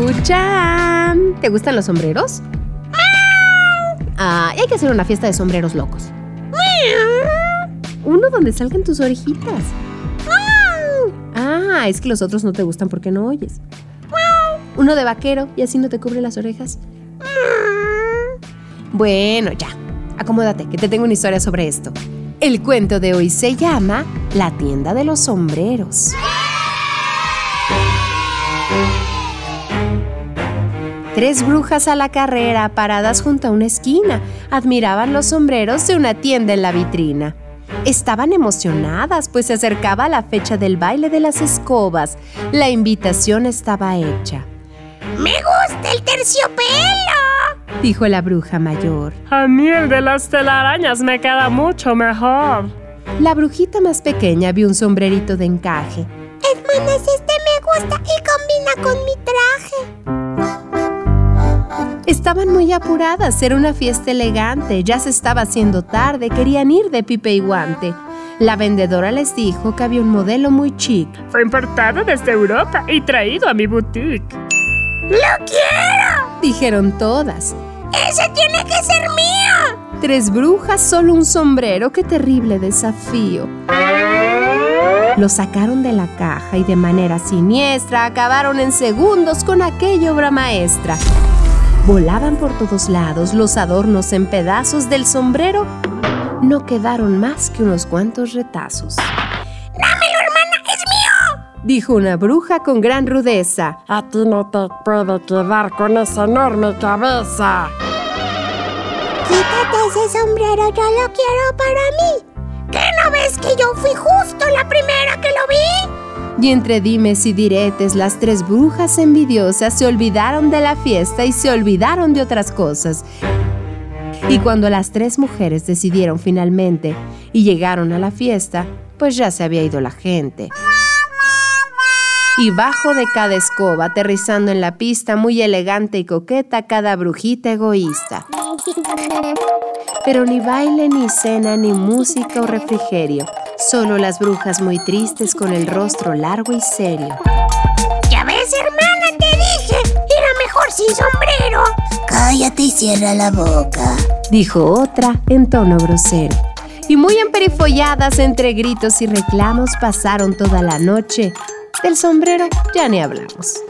Sakuchan. ¿Te gustan los sombreros? Ah, hay que hacer una fiesta de sombreros locos. Uno donde salgan tus orejitas. Ah, es que los otros no te gustan porque no oyes. Uno de vaquero y así no te cubre las orejas. Bueno, ya. Acomódate, que te tengo una historia sobre esto. El cuento de hoy se llama La tienda de los sombreros. Tres brujas a la carrera, paradas junto a una esquina, admiraban los sombreros de una tienda en la vitrina. Estaban emocionadas, pues se acercaba la fecha del baile de las escobas. La invitación estaba hecha. ¡Me gusta el terciopelo! dijo la bruja mayor. A mí el de las telarañas me queda mucho mejor. La brujita más pequeña vio un sombrerito de encaje. Hermanas, este me gusta y combina con mi traje. Estaban muy apuradas, era una fiesta elegante, ya se estaba haciendo tarde, querían ir de pipe y guante. La vendedora les dijo que había un modelo muy chic. Fue importado desde Europa y traído a mi boutique. ¡Lo quiero! Dijeron todas. ¡Ese tiene que ser mío! Tres brujas, solo un sombrero, qué terrible desafío. Lo sacaron de la caja y de manera siniestra acabaron en segundos con aquella obra maestra. Volaban por todos lados los adornos en pedazos del sombrero. No quedaron más que unos cuantos retazos. ¡Dámelo, hermana! ¡Es mío! Dijo una bruja con gran rudeza. A ti no te puede quedar con esa enorme cabeza. Quítate ese sombrero, yo lo quiero para mí. ¿Qué no ves que yo fui justo la primera que lo vi? Y entre dimes y diretes, las tres brujas envidiosas se olvidaron de la fiesta y se olvidaron de otras cosas. Y cuando las tres mujeres decidieron finalmente y llegaron a la fiesta, pues ya se había ido la gente. Y bajo de cada escoba, aterrizando en la pista, muy elegante y coqueta, cada brujita egoísta. Pero ni baile, ni cena, ni música o refrigerio Solo las brujas muy tristes con el rostro largo y serio. Ya ves, hermana, te dije, era mejor sin sombrero. Cállate y cierra la boca, dijo otra en tono grosero. Y muy emperifolladas entre gritos y reclamos pasaron toda la noche. Del sombrero ya ni hablamos.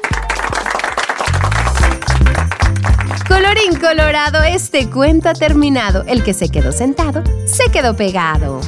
Colorín colorado, este cuento ha terminado. El que se quedó sentado, se quedó pegado.